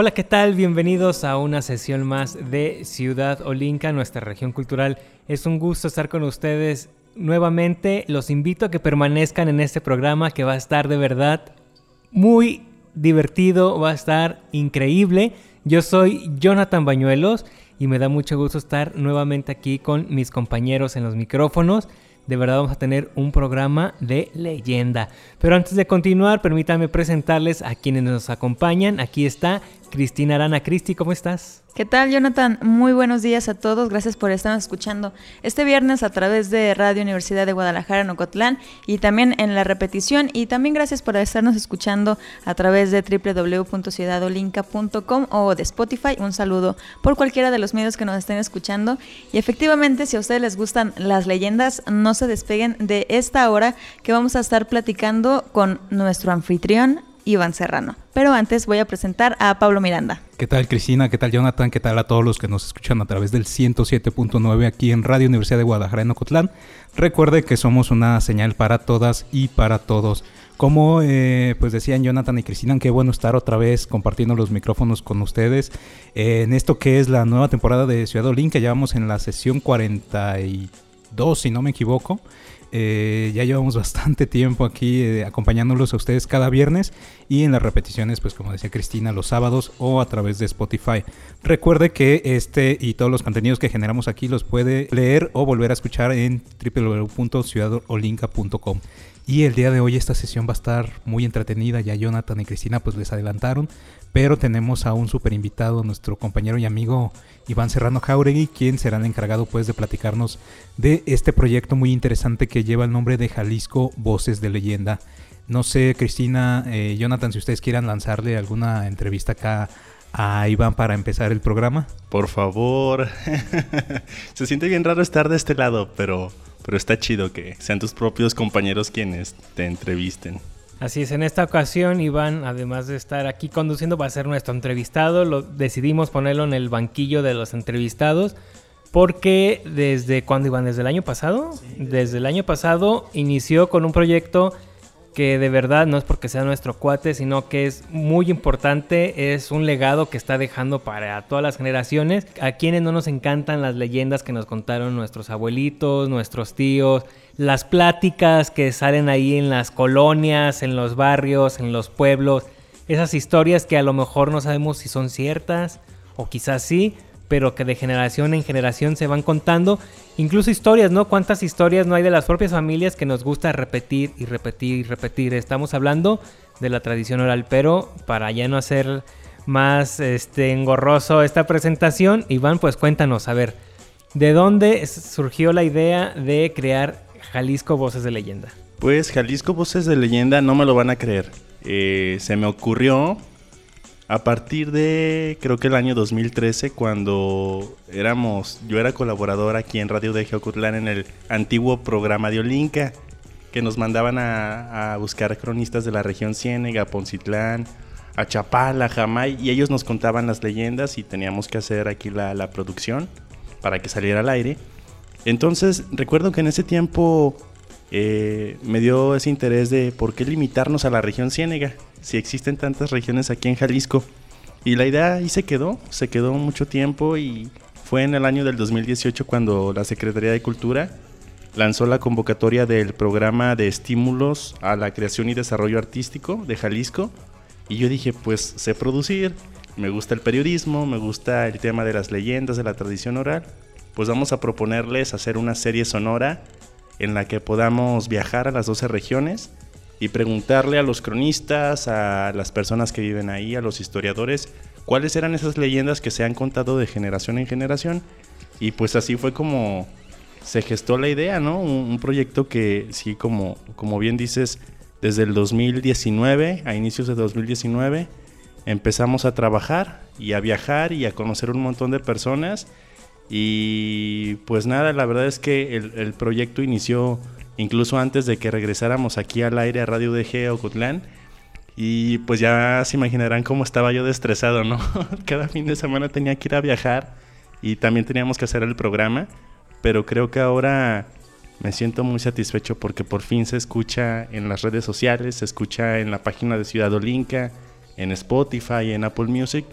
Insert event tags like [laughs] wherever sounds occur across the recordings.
Hola, ¿qué tal? Bienvenidos a una sesión más de Ciudad Olinca, nuestra región cultural. Es un gusto estar con ustedes nuevamente. Los invito a que permanezcan en este programa que va a estar de verdad muy divertido, va a estar increíble. Yo soy Jonathan Bañuelos y me da mucho gusto estar nuevamente aquí con mis compañeros en los micrófonos. De verdad vamos a tener un programa de leyenda. Pero antes de continuar, permítanme presentarles a quienes nos acompañan. Aquí está Cristina Arana. Cristi, ¿cómo estás? ¿Qué tal, Jonathan? Muy buenos días a todos. Gracias por estarnos escuchando este viernes a través de Radio Universidad de Guadalajara en Ocotlán y también en la repetición. Y también gracias por estarnos escuchando a través de www.ciudadolinca.com o de Spotify. Un saludo por cualquiera de los medios que nos estén escuchando. Y efectivamente, si a ustedes les gustan las leyendas, no se despeguen de esta hora que vamos a estar platicando con nuestro anfitrión, Iván Serrano. Pero antes voy a presentar a Pablo Miranda. ¿Qué tal Cristina? ¿Qué tal Jonathan? ¿Qué tal a todos los que nos escuchan a través del 107.9 aquí en Radio Universidad de Guadalajara en Ocotlán? Recuerde que somos una señal para todas y para todos. Como eh, pues decían Jonathan y Cristina, qué bueno estar otra vez compartiendo los micrófonos con ustedes en esto que es la nueva temporada de Ciudad Olín, que llevamos en la sesión 42, si no me equivoco. Eh, ya llevamos [laughs] bastante tiempo aquí eh, acompañándolos a ustedes cada viernes y en las repeticiones, pues como decía Cristina, los sábados o a través de Spotify. Recuerde que este y todos los contenidos que generamos aquí los puede leer o volver a escuchar en www.ciudadolinca.com. Y el día de hoy esta sesión va a estar muy entretenida, ya Jonathan y Cristina pues les adelantaron, pero tenemos a un super invitado, nuestro compañero y amigo Iván Serrano Jauregui, quien será el encargado pues de platicarnos de este proyecto muy interesante que lleva el nombre de Jalisco Voces de Leyenda. No sé, Cristina, eh, Jonathan, si ustedes quieran lanzarle alguna entrevista acá a Iván para empezar el programa. Por favor. [laughs] Se siente bien raro estar de este lado, pero, pero está chido que sean tus propios compañeros quienes te entrevisten. Así es, en esta ocasión Iván, además de estar aquí conduciendo, va a ser nuestro entrevistado. Lo, decidimos ponerlo en el banquillo de los entrevistados porque desde cuando Iván, desde el año pasado, desde el año pasado inició con un proyecto que de verdad no es porque sea nuestro cuate, sino que es muy importante, es un legado que está dejando para todas las generaciones, a quienes no nos encantan las leyendas que nos contaron nuestros abuelitos, nuestros tíos, las pláticas que salen ahí en las colonias, en los barrios, en los pueblos, esas historias que a lo mejor no sabemos si son ciertas o quizás sí, pero que de generación en generación se van contando. Incluso historias, ¿no? ¿Cuántas historias no hay de las propias familias que nos gusta repetir y repetir y repetir? Estamos hablando de la tradición oral, pero para ya no hacer más este, engorroso esta presentación, Iván, pues cuéntanos, a ver, ¿de dónde surgió la idea de crear Jalisco Voces de Leyenda? Pues Jalisco Voces de Leyenda no me lo van a creer. Eh, se me ocurrió a partir de creo que el año 2013 cuando éramos yo era colaborador aquí en Radio de Geocutlán en el antiguo programa de Olinca que nos mandaban a, buscar cronistas de la región Ciénega, Poncitlán, a Chapala, Jamay y ellos nos contaban las leyendas y teníamos que hacer aquí la, la producción para que saliera al aire. Entonces recuerdo que en ese tiempo eh, me dio ese interés de por qué limitarnos a la región Ciénega, si existen tantas regiones aquí en Jalisco. Y la idea ahí se quedó, se quedó mucho tiempo y fue en el año del 2018 cuando la Secretaría de Cultura lanzó la convocatoria del programa de estímulos a la creación y desarrollo artístico de Jalisco. Y yo dije, pues sé producir, me gusta el periodismo, me gusta el tema de las leyendas, de la tradición oral. Pues vamos a proponerles hacer una serie sonora en la que podamos viajar a las 12 regiones y preguntarle a los cronistas, a las personas que viven ahí, a los historiadores, cuáles eran esas leyendas que se han contado de generación en generación. Y pues así fue como se gestó la idea, ¿no? Un, proyecto que sí, como, como bien dices, desde el 2019, a inicios de 2019, empezamos a trabajar y a viajar y a conocer un montón de personas. Y pues nada, la verdad es que el, proyecto inició incluso antes de que regresáramos aquí al aire a Radio DG Ocotlán. Y pues ya se imaginarán cómo estaba yo estresado, ¿no? [laughs] Cada fin de semana tenía que ir a viajar y también teníamos que hacer el programa. Pero creo que ahora me siento muy satisfecho porque por fin se escucha en las redes sociales, se escucha en la página de Ciudad Olinca, en Spotify, en Apple Music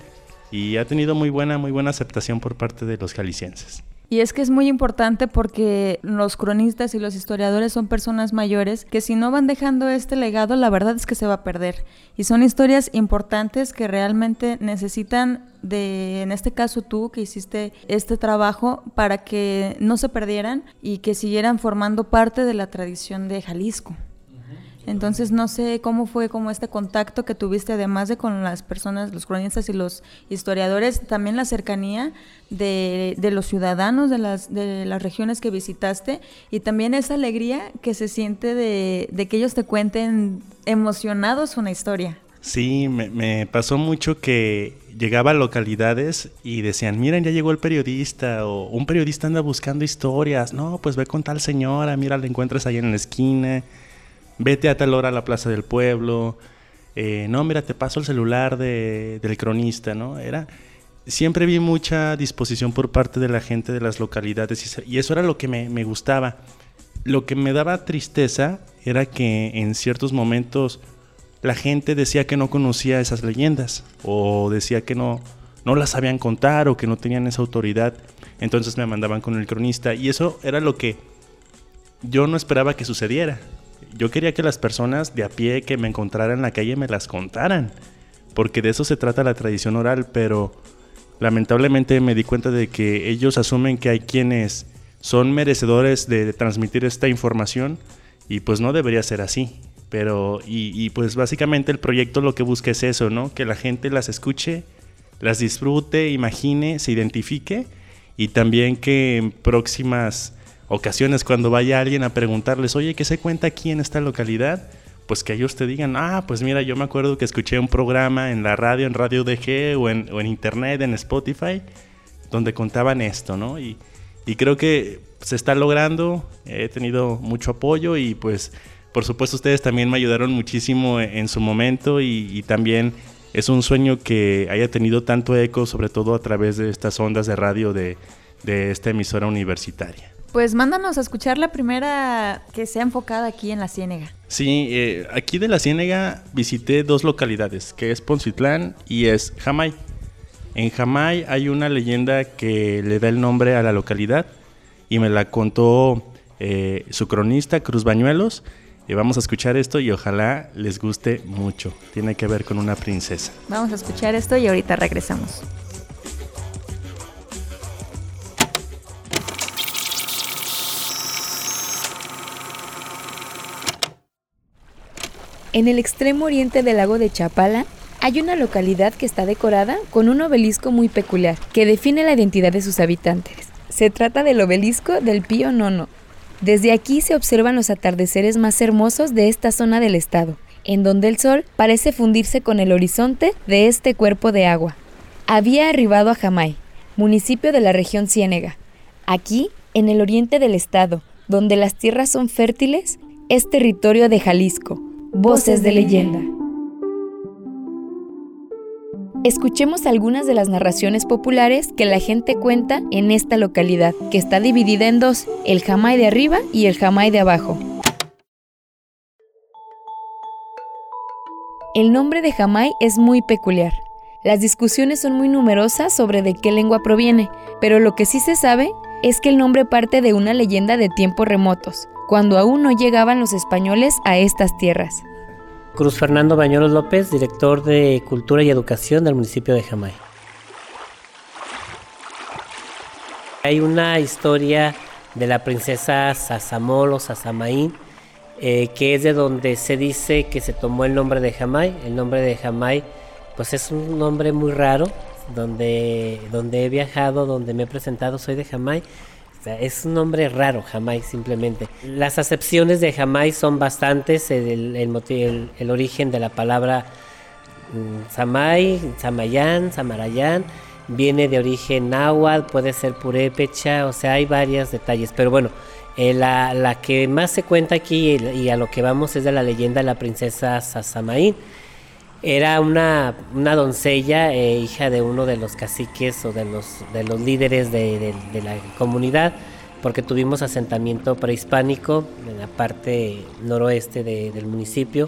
y ha tenido muy buena, muy buena aceptación por parte de los jaliscienses. Y es que es muy importante porque los cronistas y los historiadores son personas mayores que si no van dejando este legado, la verdad es que se va a perder. Y son historias importantes que realmente necesitan de, en este caso tú que hiciste este trabajo, para que no se perdieran y que siguieran formando parte de la tradición de Jalisco. Entonces no sé cómo fue como este contacto que tuviste además de con las personas, los cronistas y los historiadores, también la cercanía de, los ciudadanos de las, de las regiones que visitaste y también esa alegría que se siente de, que ellos te cuenten emocionados una historia. Sí, me, me, pasó mucho que llegaba a localidades y decían, miren, ya llegó el periodista, o un periodista anda buscando historias, no, pues ve con tal señora, mira, la encuentras ahí en la esquina vete a tal hora a la plaza del pueblo, eh, no, mira, te paso el celular de, del cronista, ¿no? Era, siempre vi mucha disposición por parte de la gente de las localidades y, eso era lo que me, me, gustaba. Lo que me daba tristeza era que en ciertos momentos la gente decía que no conocía esas leyendas o decía que no, no las sabían contar o que no tenían esa autoridad. Entonces me mandaban con el cronista y eso era lo que yo no esperaba que sucediera yo quería que las personas de a pie que me encontraran en la calle me las contaran, porque de eso se trata la tradición oral, pero lamentablemente me di cuenta de que ellos asumen que hay quienes son merecedores de, transmitir esta información y pues no debería ser así. Pero, y, pues básicamente el proyecto lo que busca es eso, ¿no? Que la gente las escuche, las disfrute, imagine, se identifique y también que en próximas ocasiones cuando vaya alguien a preguntarles, oye, ¿qué se cuenta aquí en esta localidad? Pues que ellos te digan, ah, pues mira, yo me acuerdo que escuché un programa en la radio, en Radio DG o en, internet, en Spotify, donde contaban esto, ¿no? Y, creo que se está logrando, he tenido mucho apoyo y pues por supuesto ustedes también me ayudaron muchísimo en, su momento y, también es un sueño que haya tenido tanto eco, sobre todo a través de estas ondas de radio de esta emisora universitaria. Pues mándanos a escuchar la primera que sea enfocada aquí en la Ciénega. Sí, eh, aquí de la Ciénega visité dos localidades, que es Poncitlán y es Jamay. En Jamay hay una leyenda que le da el nombre a la localidad y me la contó eh, su cronista Cruz Bañuelos. Y vamos a escuchar esto y ojalá les guste mucho. Tiene que ver con una princesa. Vamos a escuchar esto y ahorita regresamos. En el extremo oriente del lago de Chapala hay una localidad que está decorada con un obelisco muy peculiar que define la identidad de sus habitantes. Se trata del obelisco del Pío Nono. Desde aquí se observan los atardeceres más hermosos de esta zona del estado, en donde el sol parece fundirse con el horizonte de este cuerpo de agua. Había arribado a Jamay, municipio de la región Ciénega. Aquí, en el oriente del estado, donde las tierras son fértiles, es territorio de Jalisco, Voces de leyenda. Escuchemos algunas de las narraciones populares que la gente cuenta en esta localidad, que está dividida en dos, el jamay de arriba y el jamay de abajo. El nombre de jamay es muy peculiar. Las discusiones son muy numerosas sobre de qué lengua proviene, pero lo que sí se sabe es que el nombre parte de una leyenda de tiempos remotos, cuando aún no llegaban los españoles a estas tierras. Cruz Fernando Bañuelos López, director de Cultura y Educación del municipio de Jamay. Hay una historia de la princesa Sasamol o Sasamaín, eh, que es de donde se dice que se tomó el nombre de Jamay. El nombre de Jamay, pues es un nombre muy raro, donde, donde he viajado, donde me he presentado, soy de Jamay es un nombre raro, Jamai, simplemente. Las acepciones de Jamai son bastantes. El, origen de la palabra mm, Samay, Samayán, Samarayán, viene de origen náhuatl, puede ser purépecha, o sea, hay varios detalles, pero bueno, eh, la, que más se cuenta aquí y, a lo que vamos es de la leyenda de la princesa Sasamaín. Era una, una doncella, eh, hija de uno de los caciques o de los, de los líderes de, la comunidad, porque tuvimos asentamiento prehispánico en la parte noroeste del municipio,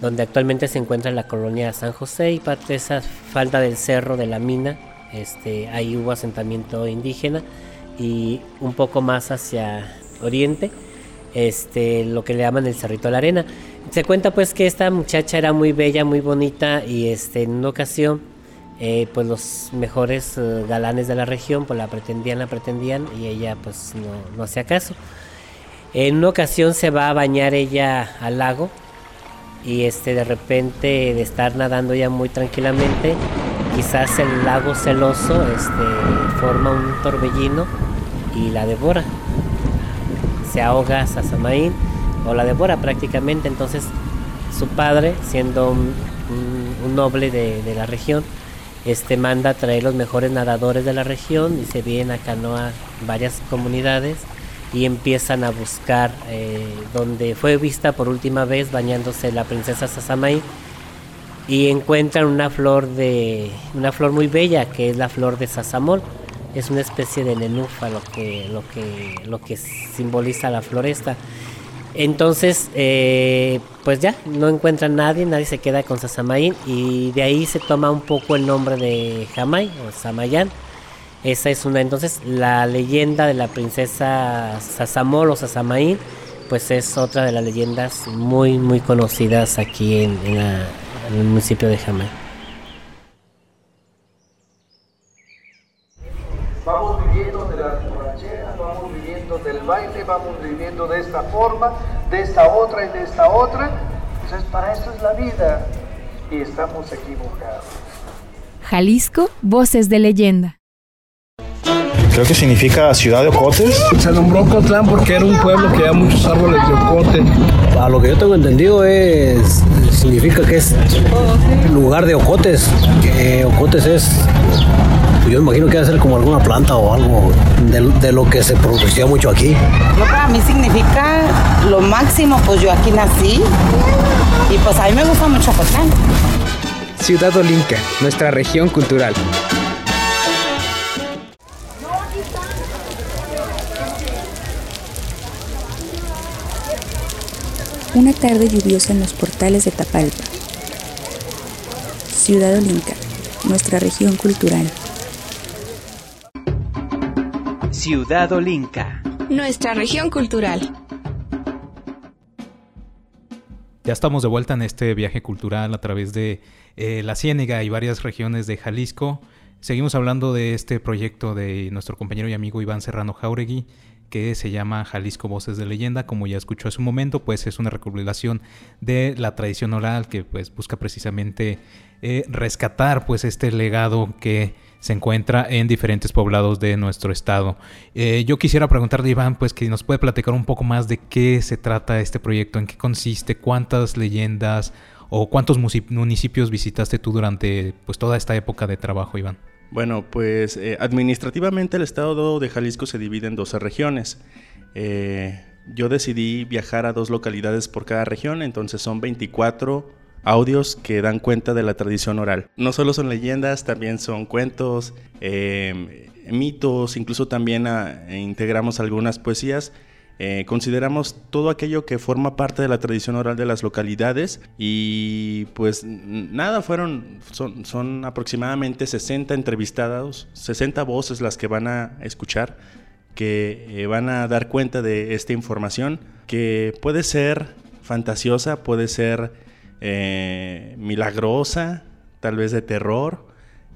donde actualmente se encuentra la colonia San José y parte de esa falda del cerro de la mina, este, ahí hubo asentamiento indígena y un poco más hacia oriente, este, lo que le llaman el Cerrito de la Arena. Se cuenta pues que esta muchacha era muy bella, muy bonita y este, en una ocasión eh, pues los mejores eh, galanes de la región pues la pretendían, la pretendían y ella pues no, no hacía caso. En una ocasión se va a bañar ella al lago y este de repente de estar nadando ya muy tranquilamente, quizás el lago celoso este, forma un torbellino y la devora se ahoga Sasamaín o la devora prácticamente. Entonces su padre, siendo un, noble de, la región, este manda a traer los mejores nadadores de la región y se vienen a canoa varias comunidades y empiezan a buscar eh, donde fue vista por última vez bañándose la princesa Sasamaín y encuentran una flor de una flor muy bella que es la flor de Sasamol es una especie de nenufa lo que, lo que, lo que simboliza la floresta. Entonces, eh, pues ya, no encuentran nadie, nadie se queda con Sasamaín y de ahí se toma un poco el nombre de Jamay o Samayán. Esa es una, entonces la leyenda de la princesa Sasamol o Sasamaín, pues es otra de las leyendas muy, muy conocidas aquí en, en el municipio de Jamay. Vamos viviendo de esta forma, de esta otra y de esta otra. Entonces, para eso es la vida y estamos equivocados. Jalisco, voces de leyenda. Creo que significa ciudad de ocotes. Se nombró Cotlán porque era un pueblo que había muchos árboles de ocote. A lo que yo tengo entendido es significa que es lugar de ocotes. Que ocotes es yo imagino que va a ser como alguna planta o algo de, lo que se producía mucho aquí. para mí significa lo máximo, pues yo aquí nací y pues a mí me gusta mucho Cotlán. Ciudad Olinca, nuestra región cultural. Una tarde lluviosa en los portales de Tapalpa. Ciudad Olinca, nuestra región cultural. Ciudad Olinca. Nuestra región cultural. Ya estamos de vuelta en este viaje cultural a través de eh, la Ciénega y varias regiones de Jalisco. Seguimos hablando de este proyecto de nuestro compañero y amigo Iván Serrano Jauregui, que se llama Jalisco Voces de Leyenda, como ya escuchó hace un momento, pues es una recopilación de la tradición oral que pues busca precisamente eh, rescatar pues este legado que se encuentra en diferentes poblados de nuestro estado. Eh, yo quisiera preguntarle, Iván, pues que nos puede platicar un poco más de qué se trata este proyecto, en qué consiste, cuántas leyendas o cuántos municipios visitaste tú durante pues toda esta época de trabajo, Iván. Bueno, pues eh, administrativamente el estado de Jalisco se divide en 12 regiones. Eh, yo decidí viajar a dos localidades por cada región, entonces son 24 audios que dan cuenta de la tradición oral. No solo son leyendas, también son cuentos, eh, mitos, incluso también ah, integramos algunas poesías. Eh, consideramos todo aquello que forma parte de la tradición oral de las localidades y pues nada, fueron, son, son aproximadamente 60 entrevistados, 60 voces las que van a escuchar, que eh, van a dar cuenta de esta información que puede ser fantasiosa, puede ser eh, milagrosa, tal vez de terror,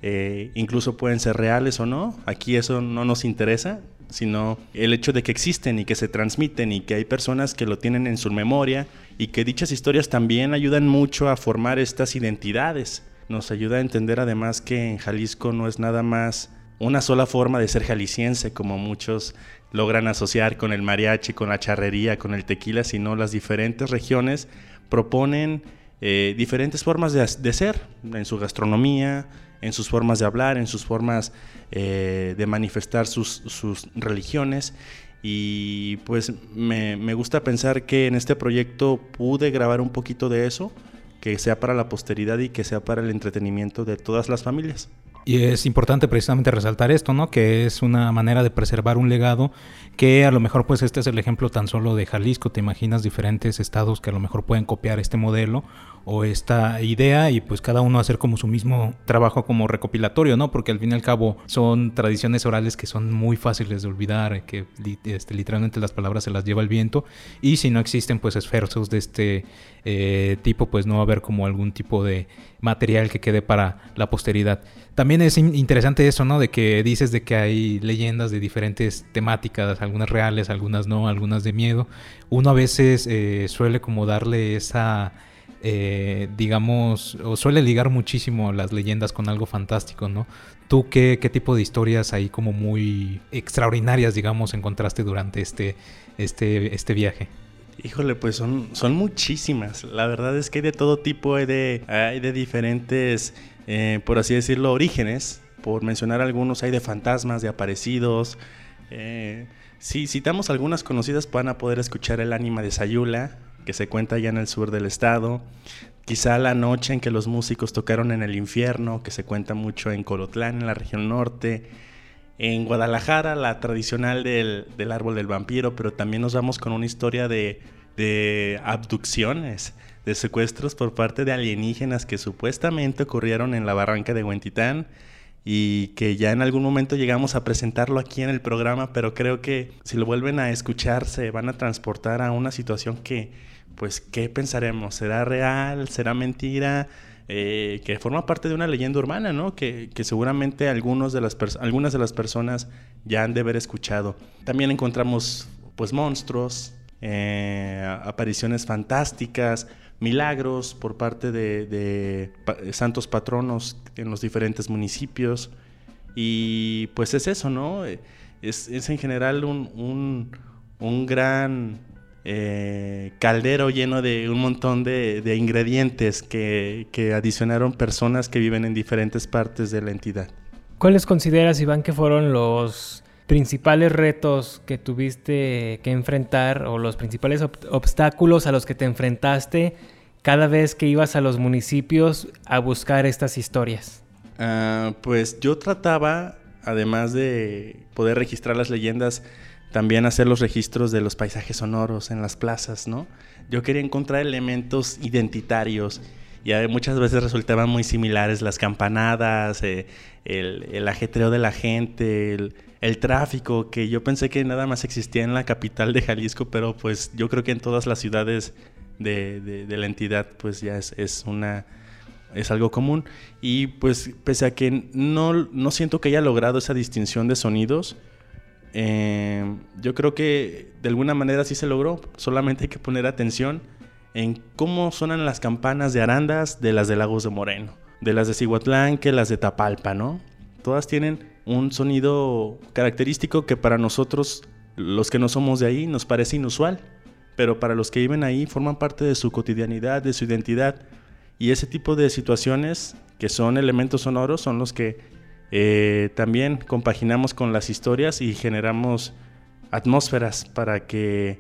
eh, incluso pueden ser reales o no. Aquí eso no nos interesa, sino el hecho de que existen y que se transmiten y que hay personas que lo tienen en su memoria y que dichas historias también ayudan mucho a formar estas identidades. Nos ayuda a entender además que en Jalisco no es nada más una sola forma de ser jalisciense, como muchos logran asociar con el mariachi, con la charrería, con el tequila, sino las diferentes regiones proponen eh, diferentes formas de, ser, en su gastronomía, en sus formas de hablar, en sus formas eh, de manifestar sus, religiones. Y pues me gusta pensar que en este proyecto pude grabar un poquito de eso, que sea para la posteridad y que sea para el entretenimiento de todas las familias. Y es importante precisamente resaltar esto, ¿no? Que es una manera de preservar un legado que a lo mejor pues este es el ejemplo tan solo de Jalisco, te imaginas diferentes estados que a lo mejor pueden copiar este modelo o esta idea y pues cada uno hacer como su mismo trabajo como recopilatorio, ¿no? Porque al fin y al cabo son tradiciones orales que son muy fáciles de olvidar, que este, literalmente las palabras se las lleva el viento y si no existen pues esfuerzos de este eh, tipo pues no va a haber como algún tipo de material que quede para la posteridad. También es interesante eso, ¿no? De que dices de que hay leyendas de diferentes temáticas, algunas reales, algunas no, algunas de miedo. Uno a veces eh, suele como darle esa, eh, digamos, o suele ligar muchísimo las leyendas con algo fantástico, ¿no? ¿Tú qué, tipo de historias ahí como muy extraordinarias, digamos, encontraste durante este, este, este viaje? Híjole, pues son, son muchísimas. La verdad es que hay de todo tipo, hay de, hay de diferentes eh, por así decirlo, orígenes. Por mencionar algunos, hay de fantasmas, de aparecidos. Eh, si citamos algunas conocidas, van a poder escuchar el ánima de Sayula, que se cuenta allá en el sur del estado. Quizá la noche en que los músicos tocaron en el infierno, que se cuenta mucho en Colotlán, en la región norte. En Guadalajara, la tradicional del, árbol del vampiro, pero también nos vamos con una historia de, de abducciones de secuestros por parte de alienígenas que supuestamente ocurrieron en la barranca de Huentitán y que ya en algún momento llegamos a presentarlo aquí en el programa, pero creo que si lo vuelven a escuchar se van a transportar a una situación que, pues, ¿qué pensaremos? ¿Será real? ¿Será mentira? Eh, que forma parte de una leyenda urbana, ¿no? Que, que seguramente algunos de las algunas de las personas ya han de haber escuchado. También encontramos, pues, monstruos, eh, apariciones fantásticas, milagros por parte de, santos patronos en los diferentes municipios. Y pues es eso, ¿no? Es, en general un, gran eh, caldero lleno de un montón de, ingredientes que, que, adicionaron personas que viven en diferentes partes de la entidad. ¿Cuáles consideras, Iván, que fueron los principales retos que tuviste que enfrentar o los principales obstáculos a los que te enfrentaste cada vez que ibas a los municipios a buscar estas historias? Ah, pues yo trataba, además de poder registrar las leyendas, también hacer los registros de los paisajes sonoros en las plazas, ¿no? Yo quería encontrar elementos identitarios y muchas veces resultaban muy similares las campanadas, eh, el, ajetreo de la gente, el, tráfico, que yo pensé que nada más existía en la capital de Jalisco, pero pues yo creo que en todas las ciudades de, la entidad, pues ya es, una es algo común. Y pues pese a que no, no siento que haya logrado esa distinción de sonidos, eh, yo creo que de alguna manera sí se logró. Solamente hay que poner atención en cómo suenan las campanas de Arandas de las de Lagos de Moreno, de las de Cihuatlán que las de Tapalpa, ¿no? Todas tienen un sonido característico que para nosotros, los que no somos de ahí, nos parece inusual pero para los que viven ahí forman parte de su cotidianidad, de su identidad. Y ese tipo de situaciones que son elementos sonoros son los que eh, también compaginamos con las historias y generamos atmósferas para que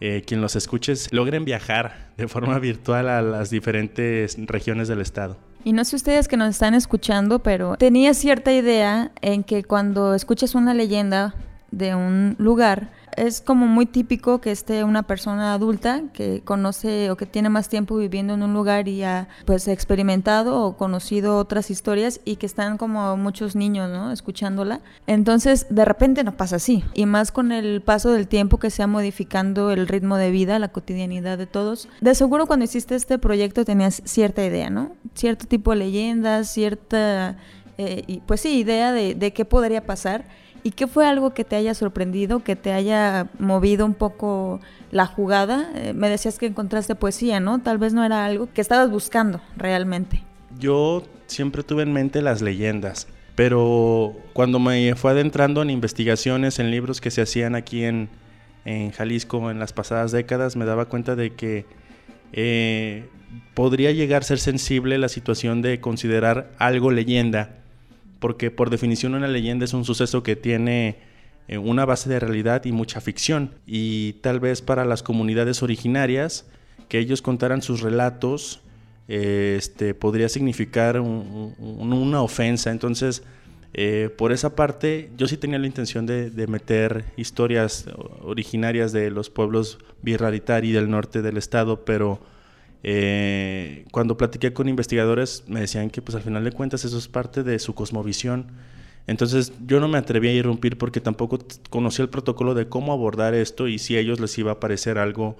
eh, quien los escuches logren viajar de forma virtual a las diferentes regiones del estado. Y no sé ustedes que nos están escuchando, pero tenía cierta idea en que cuando escuchas una leyenda de un lugar, es como muy típico que esté una persona adulta que conoce o que tiene más tiempo viviendo en un lugar y ha pues experimentado o conocido otras historias y que están como muchos niños, ¿no? Escuchándola. Entonces, de repente no pasa así. Y más con el paso del tiempo que se ha modificando el ritmo de vida, la cotidianidad de todos. De seguro cuando hiciste este proyecto tenías cierta idea, ¿no? Cierto tipo de leyendas, cierta, eh, pues sí, idea de, qué podría pasar ¿Y qué fue algo que te haya sorprendido, que te haya movido un poco la jugada? Eh, me decías que encontraste poesía, ¿no? Tal vez no era algo que estabas buscando realmente. Yo siempre tuve en mente las leyendas, pero cuando me fue adentrando en investigaciones, en libros que se hacían aquí en, en Jalisco en las pasadas décadas, me daba cuenta de que eh, podría llegar a ser sensible la situación de considerar algo leyenda, porque por definición una leyenda es un suceso que tiene eh, una base de realidad y mucha ficción, y tal vez para las comunidades originarias, que ellos contaran sus relatos, eh, este, podría significar una ofensa, entonces... Eh, por esa parte, yo sí tenía la intención de, meter historias originarias de los pueblos Birraritari del norte del estado, pero eh, cuando platiqué con investigadores me decían que pues al final de cuentas eso es parte de su cosmovisión. Entonces yo no me atreví a irrumpir porque tampoco conocía el protocolo de cómo abordar esto y si a ellos les iba a parecer algo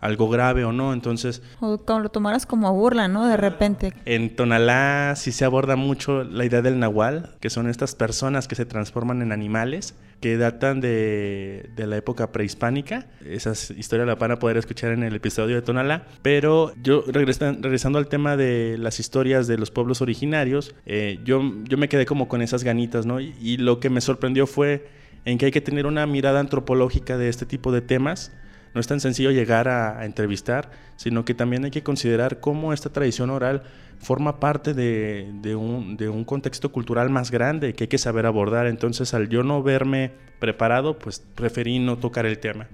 algo grave o no, entonces... O como lo tomaras como burla, ¿no? De repente. En Tonalá sí se aborda mucho la idea del nahual, que son estas personas que se transforman en animales, que datan de, de la época prehispánica. Esas historias la van a poder escuchar en el episodio de Tonalá. Pero yo, regresando al tema de las historias de los pueblos originarios, eh, yo, yo me quedé como con esas ganitas, ¿no? y lo que me sorprendió fue en que hay que tener una mirada antropológica de este tipo de temas no es tan sencillo llegar a, entrevistar, sino que también hay que considerar cómo esta tradición oral forma parte de, un, de, un, contexto cultural más grande que hay que saber abordar. Entonces, al yo no verme preparado, pues preferí no tocar el tema.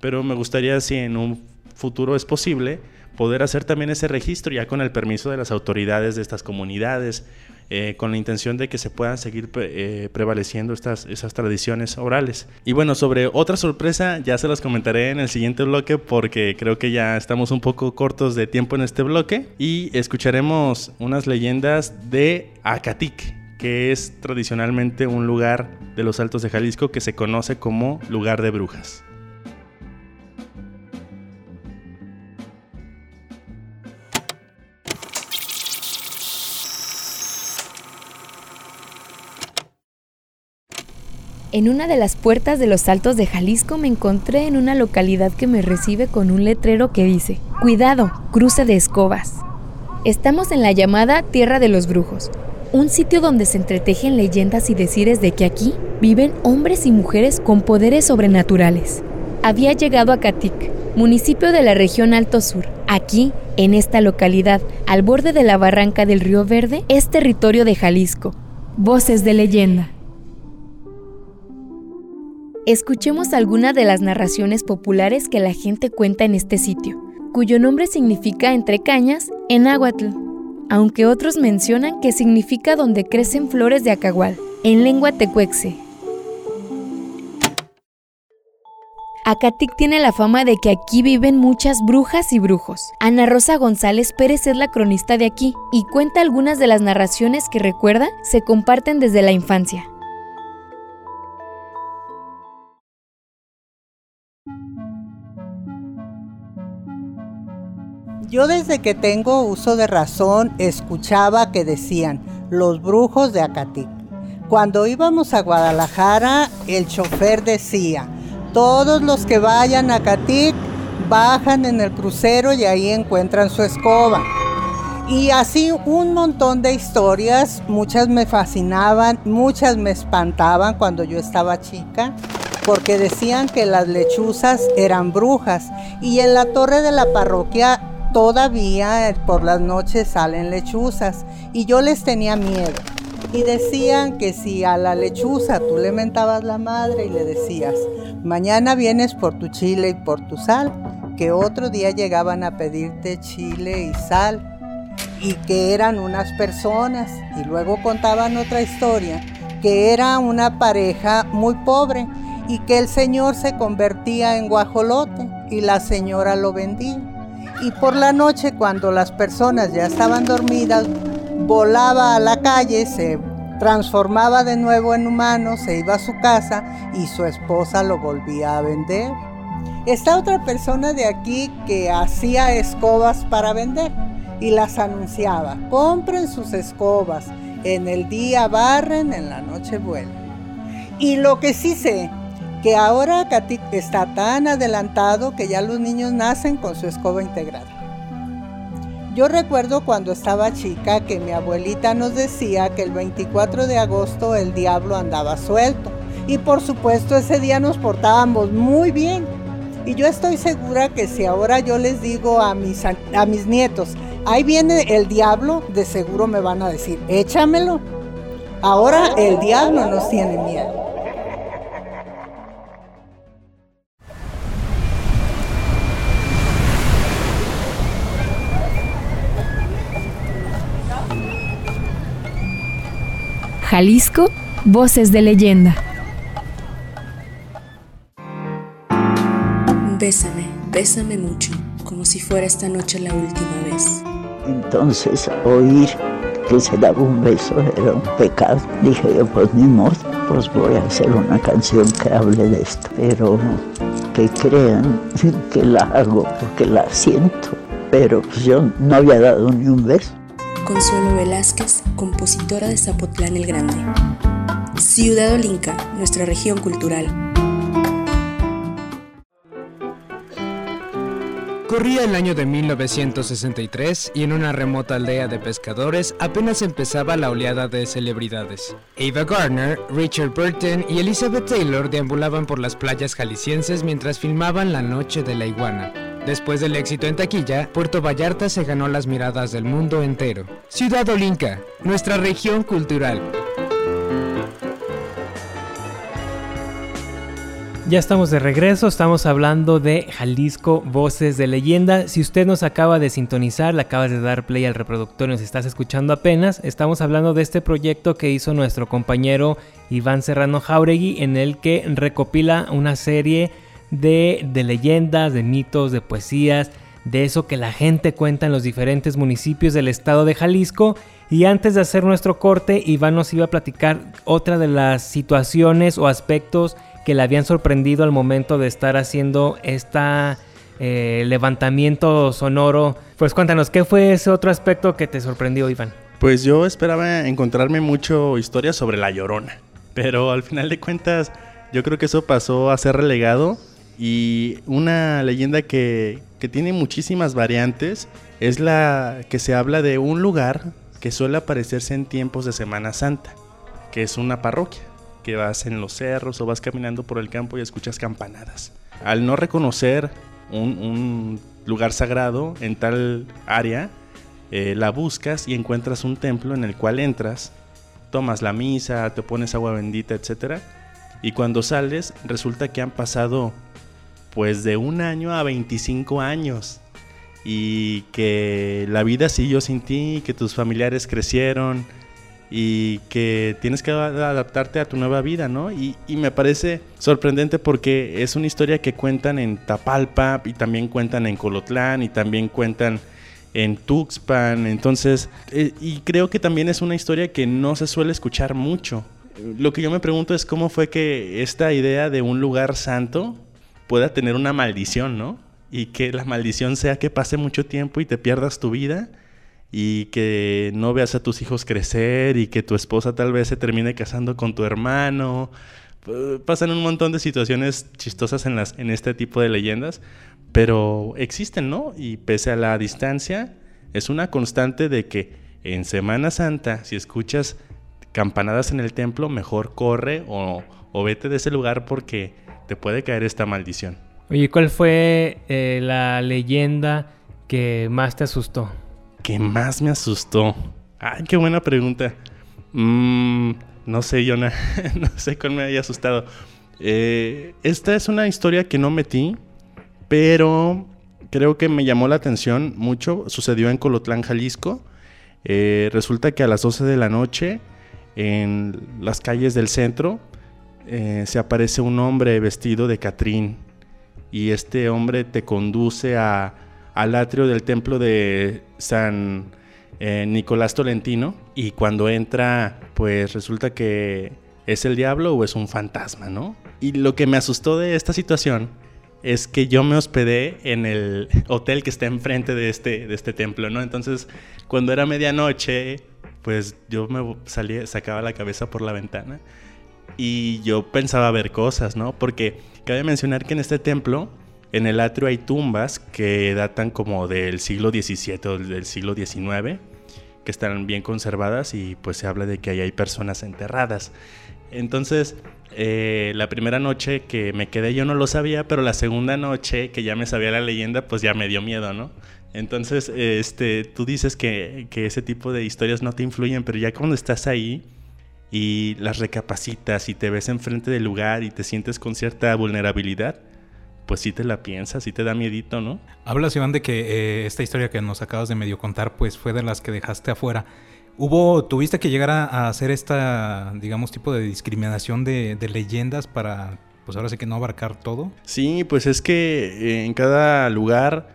Pero me gustaría, si en un futuro es posible, poder hacer también ese registro ya con el permiso de las autoridades de estas comunidades eh, con la intención de que se puedan seguir eh, prevaleciendo estas, esas tradiciones orales. Y bueno, sobre otra sorpresa ya se las comentaré en el siguiente bloque porque creo que ya estamos un poco cortos de tiempo en este bloque y escucharemos unas leyendas de Acatic que es tradicionalmente un lugar de los Altos de Jalisco que se conoce como lugar de brujas. En una de las puertas de los Altos de Jalisco me encontré en una localidad que me recibe con un letrero que dice, Cuidado, cruce de escobas. Estamos en la llamada Tierra de los Brujos, un sitio donde se entretejen leyendas y decires de que aquí viven hombres y mujeres con poderes sobrenaturales. Había llegado a Catic, municipio de la región Alto Sur. Aquí, en esta localidad, al borde de la barranca del Río Verde, es territorio de Jalisco. Voces de leyenda. Escuchemos algunas de las narraciones populares que la gente cuenta en este sitio, cuyo nombre significa entre cañas en náhuatl, aunque otros mencionan que significa donde crecen flores de acagual, en lengua tecuexe. Acatic tiene la fama de que aquí viven muchas brujas y brujos. Ana Rosa González Pérez es la cronista de aquí y cuenta algunas de las narraciones que recuerda se comparten desde la infancia. Yo desde que tengo uso de razón escuchaba que decían los brujos de Acatic. Cuando íbamos a Guadalajara, el chofer decía, todos los que vayan a Acatic bajan en el crucero y ahí encuentran su escoba. Y así un montón de historias, muchas me fascinaban, muchas me espantaban cuando yo estaba chica, porque decían que las lechuzas eran brujas. Y en la torre de la parroquia todavía eh, por las noches salen lechuzas. Y yo les tenía miedo. Y decían que si a la lechuza tú le mentabas la madre y le decías, mañana vienes por tu chile y por tu sal, que otro día llegaban a pedirte chile y sal y que eran unas personas. Y luego contaban otra historia, que era una pareja muy pobre y que el señor se convertía en guajolote y la señora lo vendía y por la noche cuando las personas ya estaban dormidas, volaba a la calle, se transformaba de nuevo en humano, se iba a su casa y su esposa lo volvía a vender. Esta otra persona de aquí que hacía escobas para vender y las anunciaba. Compren sus escobas, en el día barren, en la noche vuelven. Y lo que sí sé que ahora está tan adelantado que ya los niños nacen con su escoba integrada. Yo recuerdo cuando estaba chica que mi abuelita nos decía que el 24 de agosto el diablo andaba suelto y por supuesto ese día nos portábamos muy bien. Y yo estoy segura que si ahora yo les digo a mis, a mis nietos, ahí viene el diablo, de seguro me van a decir, échamelo. Ahora el diablo nos tiene miedo. Jalisco, voces de leyenda. Bésame, bésame mucho, como si fuera esta noche la última vez. Entonces, oír que se daba un beso era un pecado. Dije yo, pues ni modo, pues voy a hacer una canción que hable de esto. Pero que crean que la hago porque la siento. Pero pues yo no había dado ni un beso. Consuelo Velázquez, compositora de Zapotlán el Grande. Ciudad Olinca, nuestra región cultural. Corría el año de 1963 y en una remota aldea de pescadores apenas empezaba la oleada de celebridades. Ava Gardner, Richard Burton y Elizabeth Taylor deambulaban por las playas jaliscienses mientras filmaban La Noche de la Iguana. Después del éxito en taquilla, Puerto Vallarta se ganó las miradas del mundo entero. Ciudad Olinca, nuestra región cultural. Ya estamos de regreso, estamos hablando de Jalisco Voces de Leyenda. Si usted nos acaba de sintonizar, le acabas de dar play al reproductor y nos estás escuchando apenas, estamos hablando de este proyecto que hizo nuestro compañero Iván Serrano Jauregui, en el que recopila una serie de, de leyendas, de mitos, de poesías, de eso que la gente cuenta en los diferentes municipios del estado de Jalisco. Y antes de hacer nuestro corte, Iván nos iba a platicar otra de las situaciones o aspectos que le habían sorprendido al momento de estar haciendo esta eh, levantamiento sonoro. Pues cuéntanos, ¿qué fue ese otro aspecto que te sorprendió, Iván? Pues yo esperaba encontrarme mucho historia sobre la llorona, pero al final de cuentas yo creo que eso pasó a ser relegado y una leyenda que, que tiene muchísimas variantes es la que se habla de un lugar que suele aparecerse en tiempos de Semana Santa, que es una parroquia que vas en los cerros o vas caminando por el campo y escuchas campanadas. Al no reconocer un, lugar sagrado en tal área, eh, la buscas y encuentras un templo en el cual entras, tomas la misa, te pones agua bendita, etc. Y cuando sales, resulta que han pasado pues de un año a 25 años y que la vida siguió sin ti, que tus familiares crecieron, y que tienes que adaptarte a tu nueva vida, ¿no? Y, me parece sorprendente porque es una historia que cuentan en Tapalpa y también cuentan en Colotlán y también cuentan en Tuxpan, entonces, eh, y creo que también es una historia que no se suele escuchar mucho. Lo que yo me pregunto es cómo fue que esta idea de un lugar santo pueda tener una maldición, ¿no? Y que la maldición sea que pase mucho tiempo y te pierdas tu vida y que no veas a tus hijos crecer y que tu esposa tal vez se termine casando con tu hermano. Pasan un montón de situaciones chistosas en, las, en este tipo de leyendas, pero existen, ¿no? Y pese a la distancia, es una constante de que en Semana Santa, si escuchas campanadas en el templo, mejor corre o, vete de ese lugar porque te puede caer esta maldición. Oye, ¿cuál fue eh, la leyenda que más te asustó? ¿Qué más me asustó? Ay, qué buena pregunta. Mm, no sé, Yona. [laughs] no sé cuál me haya asustado. Eh, esta es una historia que no metí, pero creo que me llamó la atención mucho. Sucedió en Colotlán, Jalisco. Eh, resulta que a las 12 de la noche, en las calles del centro, eh, se aparece un hombre vestido de Catrín. Y este hombre te conduce a al atrio del templo de San eh, Nicolás Tolentino y cuando entra pues resulta que es el diablo o es un fantasma, ¿no? Y lo que me asustó de esta situación es que yo me hospedé en el hotel que está enfrente de este, de este templo, ¿no? Entonces cuando era medianoche pues yo me salía, sacaba la cabeza por la ventana y yo pensaba ver cosas, ¿no? Porque cabe mencionar que en este templo en el atrio hay tumbas que datan como del siglo XVII o del siglo XIX, que están bien conservadas y pues se habla de que ahí hay personas enterradas. Entonces, eh, la primera noche que me quedé yo no lo sabía, pero la segunda noche que ya me sabía la leyenda, pues ya me dio miedo, ¿no? Entonces, este, tú dices que, que ese tipo de historias no te influyen, pero ya cuando estás ahí y las recapacitas y te ves enfrente del lugar y te sientes con cierta vulnerabilidad, pues sí te la piensas, sí te da miedito, ¿no? Hablas, Iván, de que eh, esta historia que nos acabas de medio contar, pues fue de las que dejaste afuera. ¿Hubo, tuviste que llegar a, hacer esta, digamos, tipo de discriminación de, leyendas para, pues ahora sí que no abarcar todo? Sí, pues es que eh, en cada lugar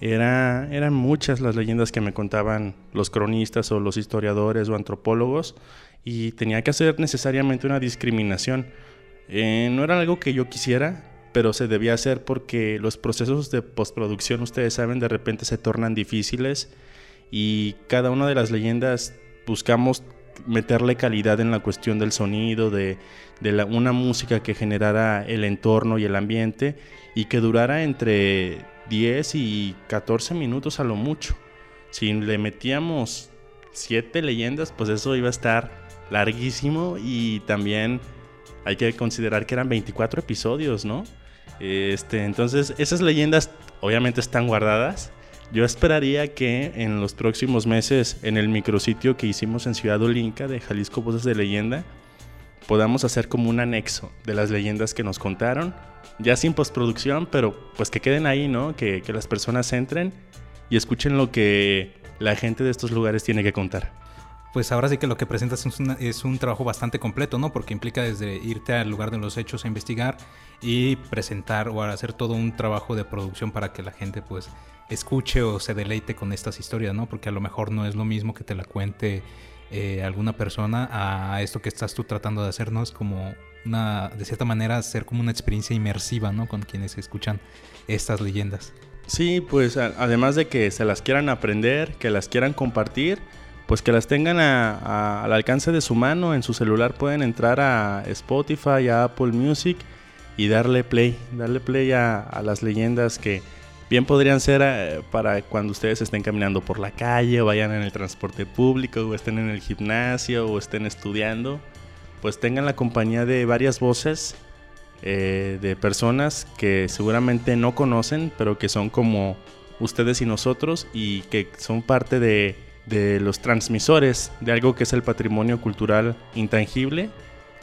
era, eran muchas las leyendas que me contaban los cronistas o los historiadores o antropólogos y tenía que hacer necesariamente una discriminación. Eh, no era algo que yo quisiera, pero se debía hacer porque los procesos de postproducción, ustedes saben, de repente se tornan difíciles y cada una de las leyendas buscamos meterle calidad en la cuestión del sonido, de, la, una música que generara el entorno y el ambiente y que durara entre 10 y 14 minutos a lo mucho. Si le metíamos 7 leyendas, pues eso iba a estar larguísimo y también hay que considerar que eran 24 episodios, ¿no? Este, entonces, esas leyendas obviamente están guardadas yo esperaría que en los próximos meses, en el micrositio que hicimos en Ciudad Olinca de Jalisco Voces de Leyenda, podamos hacer como un anexo de las leyendas que nos contaron, ya sin postproducción, pero pues que queden ahí, ¿no? Que, las personas entren y escuchen lo que la gente de estos lugares tiene que contar. Pues ahora sí que lo que presentas es, es, un trabajo bastante completo, ¿no? Porque implica desde irte al lugar de los hechos a investigar y presentar o hacer todo un trabajo de producción para que la gente pues escuche o se deleite con estas historias, ¿no? Porque a lo mejor no es lo mismo que te la cuente eh, alguna persona a esto que estás tú tratando de hacer, ¿no? Es como una, de cierta manera, ser como una experiencia inmersiva, ¿no? Con quienes escuchan estas leyendas. Sí, pues además de que se las quieran aprender, que las quieran compartir, pues que las tengan al alcance de su mano, en su celular pueden entrar a Spotify, a Apple Music y darle play, darle play a las leyendas que, Bien podrían ser eh, para cuando ustedes estén caminando por la calle o vayan en el transporte público o estén en el gimnasio o estén estudiando, pues tengan la compañía de varias voces eh, de personas que seguramente no conocen, pero que son como ustedes y nosotros y que son parte de, de los transmisores de algo que es el patrimonio cultural intangible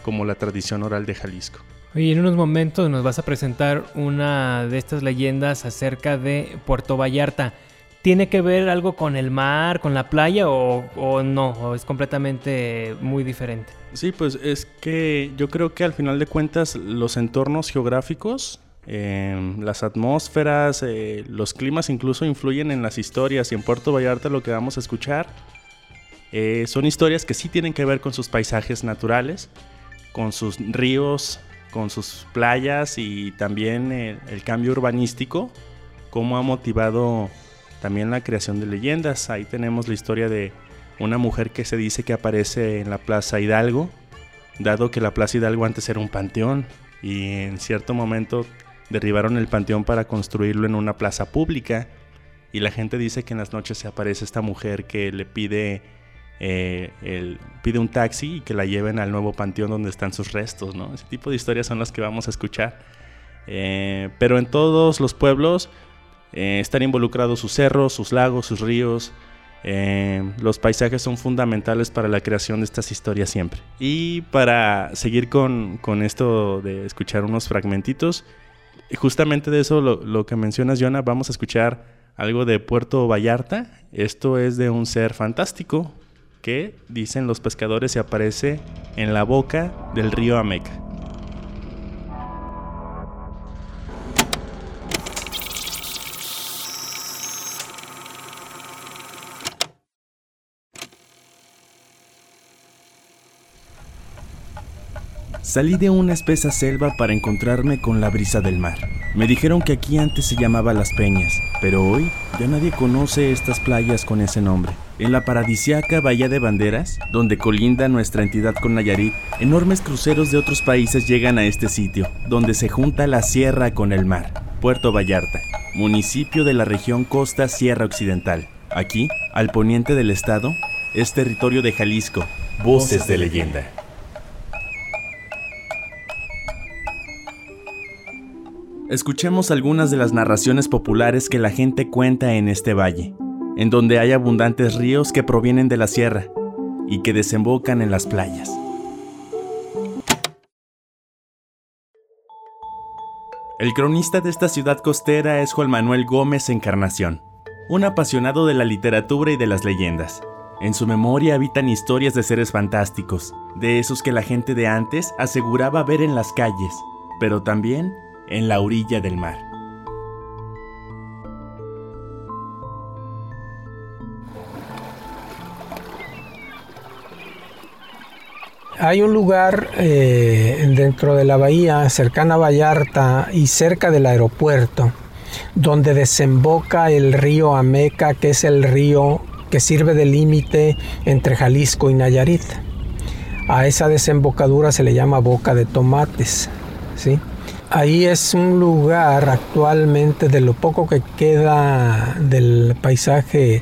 como la tradición oral de Jalisco. Y en unos momentos nos vas a presentar una de estas leyendas acerca de Puerto Vallarta. ¿Tiene que ver algo con el mar, con la playa o, no? ¿O es completamente muy diferente? Sí, pues es que yo creo que al final de cuentas los entornos geográficos, em, las atmósferas, eh, los climas incluso influyen en las historias y en Puerto Vallarta lo que vamos a escuchar eh, son historias que sí tienen que ver con sus paisajes naturales, con sus ríos, con sus playas y también el, cambio urbanístico, cómo ha motivado también la creación de leyendas. Ahí tenemos la historia de una mujer que se dice que aparece en la Plaza Hidalgo, dado que la Plaza Hidalgo antes era un panteón y en cierto momento derribaron el panteón para construirlo en una plaza pública y la gente dice que en las noches se aparece esta mujer que le pide eh, pide un taxi y que la lleven al nuevo panteón donde están sus restos, ¿no? Ese tipo de historias son las que vamos a escuchar. Eh, pero en todos los pueblos eh, están involucrados sus cerros, sus lagos, sus ríos. los paisajes son fundamentales para la creación de estas historias siempre. Y para seguir con, con esto de escuchar unos fragmentitos, justamente de eso lo, lo que mencionas, Jonah, vamos a escuchar algo de Puerto Vallarta. Esto es de un ser fantástico, que, dicen los pescadores, se aparece en la boca del río Ameca. Salí de una espesa selva para encontrarme con la brisa del mar. Me dijeron que aquí antes se llamaba Las Peñas, pero hoy ya nadie conoce estas playas con ese nombre. En la paradisiaca Bahía de Banderas, donde colinda nuestra entidad con Nayarit, enormes cruceros de otros países llegan a este sitio, donde se junta la sierra con el mar. Puerto Vallarta, municipio de la región Costa Sierra Occidental. Aquí, al poniente del estado, es territorio de Jalisco, voces de leyenda. Escuchemos algunas de las narraciones populares que la gente cuenta en este valle, en donde hay abundantes ríos que provienen de la sierra y que desembocan en las playas. El cronista de esta ciudad costera es Juan Manuel Gómez Encarnación, un apasionado de la literatura y de las leyendas. En su memoria habitan historias de seres fantásticos, de esos que la gente de antes aseguraba ver en las calles, pero también en la orilla del mar. Hay un lugar eh, dentro de la bahía, cercana a Vallarta y cerca del aeropuerto, donde desemboca el río Ameca, que es el río que sirve de límite entre Jalisco y Nayarit. A esa desembocadura se le llama boca de tomates. ¿sí? Ahí es un lugar actualmente de lo poco que queda del paisaje,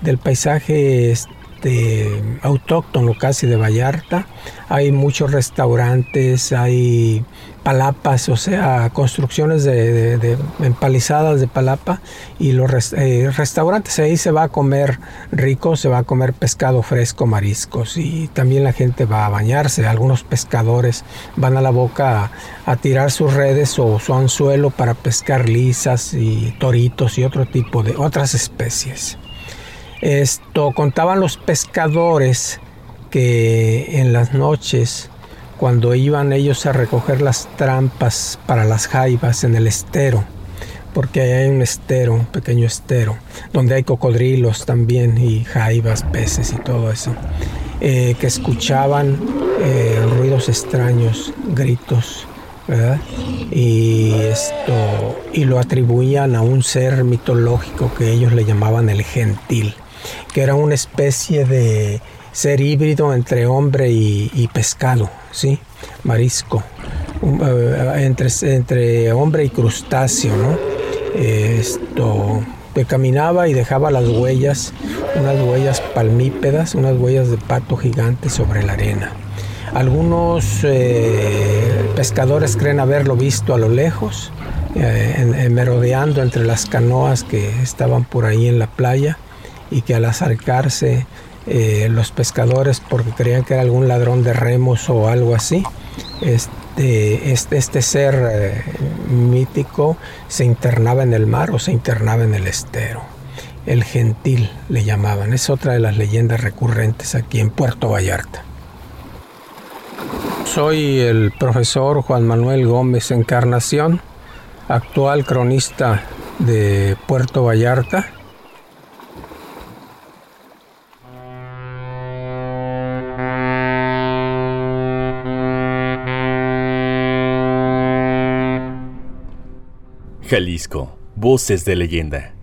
del paisaje este, autóctono casi de Vallarta. Hay muchos restaurantes, hay palapas, o sea, construcciones de, empalizadas de palapa y los eh, restaurantes ahí se va a comer rico, se va a comer pescado fresco, mariscos y también la gente va a bañarse. Algunos pescadores van a la boca a, a tirar sus redes o su anzuelo para pescar lisas y toritos y otro tipo de otras especies. Esto contaban los pescadores que en las noches, cuando iban ellos a recoger las trampas para las jaivas en el estero, porque hay un estero, un pequeño estero, donde hay cocodrilos también y jaivas, peces y todo eso, eh, que escuchaban eh, ruidos extraños, gritos, ¿verdad? Y esto, y lo atribuían a un ser mitológico que ellos le llamaban el gentil que era una especie de ser híbrido entre hombre y, pescado, ¿sí? Marisco, eh, entre, entre hombre y crustáceo, esto, que caminaba y dejaba las huellas, unas huellas palmípedas, unas huellas de pato gigante sobre la arena. Algunos eh, pescadores creen haberlo visto a lo lejos, eh, merodeando entre las canoas que estaban por ahí en la playa y que al acercarse eh, los pescadores, porque creían que era algún ladrón de remos o algo así, este, este, este ser eh, mítico se internaba en el mar o se internaba en el estero. El gentil le llamaban, es otra de las leyendas recurrentes aquí en Puerto Vallarta. Soy el profesor Juan Manuel Gómez Encarnación, actual cronista de Puerto Vallarta Jalisco, voces de leyenda.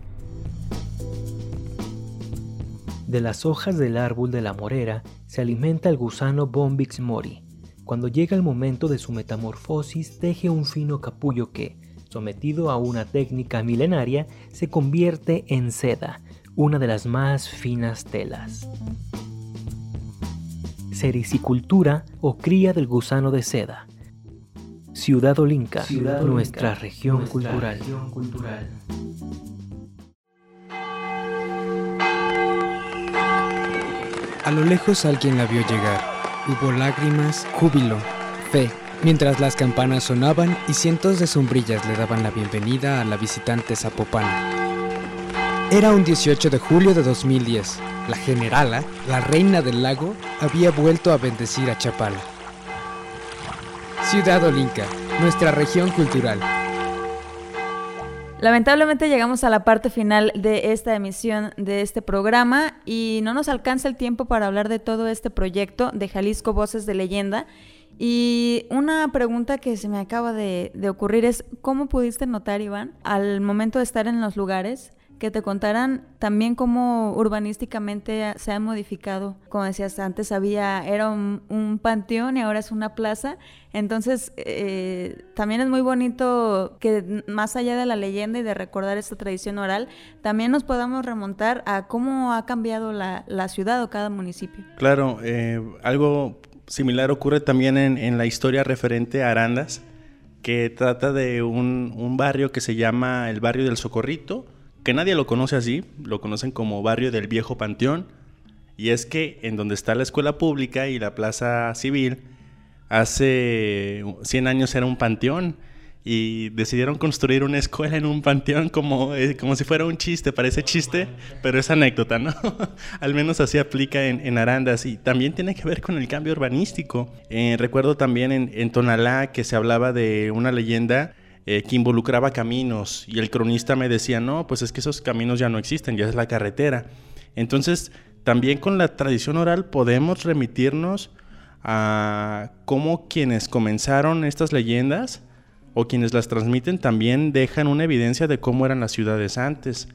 De las hojas del árbol de la morera se alimenta el gusano Bombix mori. Cuando llega el momento de su metamorfosis, teje un fino capullo que, sometido a una técnica milenaria, se convierte en seda, una de las más finas telas. Sericicultura o cría del gusano de seda Ciudad Olinca, nuestra, región, cultural. A lo lejos alguien la vio llegar. Hubo lágrimas, júbilo, fe, mientras las campanas sonaban y cientos de sombrillas le daban la bienvenida a la visitante zapopana. Era un 18 de julio de 2010. La generala, la reina del lago, había vuelto a bendecir a Chapala. Ciudad Olinca, nuestra región cultural. Lamentablemente llegamos a la parte final de esta emisión de este programa y no nos alcanza el tiempo para hablar de todo este proyecto de Jalisco Voces de Leyenda. Y una pregunta que se me acaba de, de ocurrir es, ¿cómo pudiste notar, Iván, al momento de estar en los lugares, que te contaran también cómo urbanísticamente se ha modificado. Como decías antes, había, era un, panteón y ahora es una plaza. Entonces, eh, también es muy bonito que más allá de la leyenda y de recordar esta tradición oral, también nos podamos remontar a cómo ha cambiado la, ciudad o cada municipio. Claro, eh, algo similar ocurre también en, en la historia referente a Arandas que trata de un, un barrio que se llama el barrio del Socorrito, que nadie lo conoce así, lo conocen como barrio del Viejo Panteón, y es que en donde está la escuela pública y la plaza civil, hace 100 años era un panteón y decidieron construir una escuela en un panteón como, eh, como si fuera un chiste, parece chiste, pero es anécdota, ¿no? [laughs] Al menos así aplica en, en, Arandas y también tiene que ver con el cambio urbanístico. Eh, recuerdo también en, en, Tonalá que se hablaba de una leyenda eh, que involucraba caminos y el cronista me decía, no, pues es que esos caminos ya no existen, ya es la carretera. Entonces, también con la tradición oral podemos remitirnos a cómo quienes comenzaron estas leyendas o quienes las transmiten también dejan una evidencia de cómo eran las ciudades antes,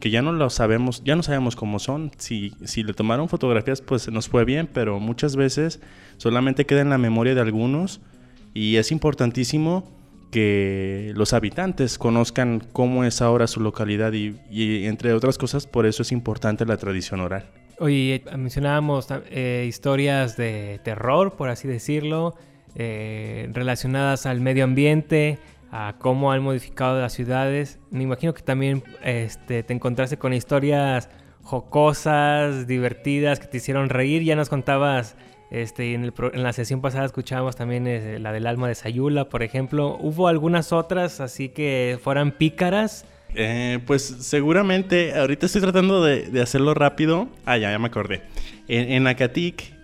que ya no lo sabemos, ya no sabemos cómo son. Si, si le tomaron fotografías, pues nos fue bien, pero muchas veces solamente queda en la memoria de algunos y es importantísimo que los habitantes conozcan cómo es ahora su localidad y, entre otras cosas, por eso es importante la tradición oral. Oye, mencionábamos eh, historias de terror, por así decirlo, eh, relacionadas al medio ambiente, a cómo han modificado las ciudades. Me imagino que también este, te encontraste con historias jocosas, divertidas, que te hicieron reír. Ya nos contabas, este, en, el en la sesión pasada escuchábamos también eh, la del alma de Sayula, por ejemplo. ¿Hubo algunas otras así que fueran pícaras? Eh, pues seguramente, ahorita estoy tratando de, hacerlo rápido. Ah, ya, ya me acordé. En, en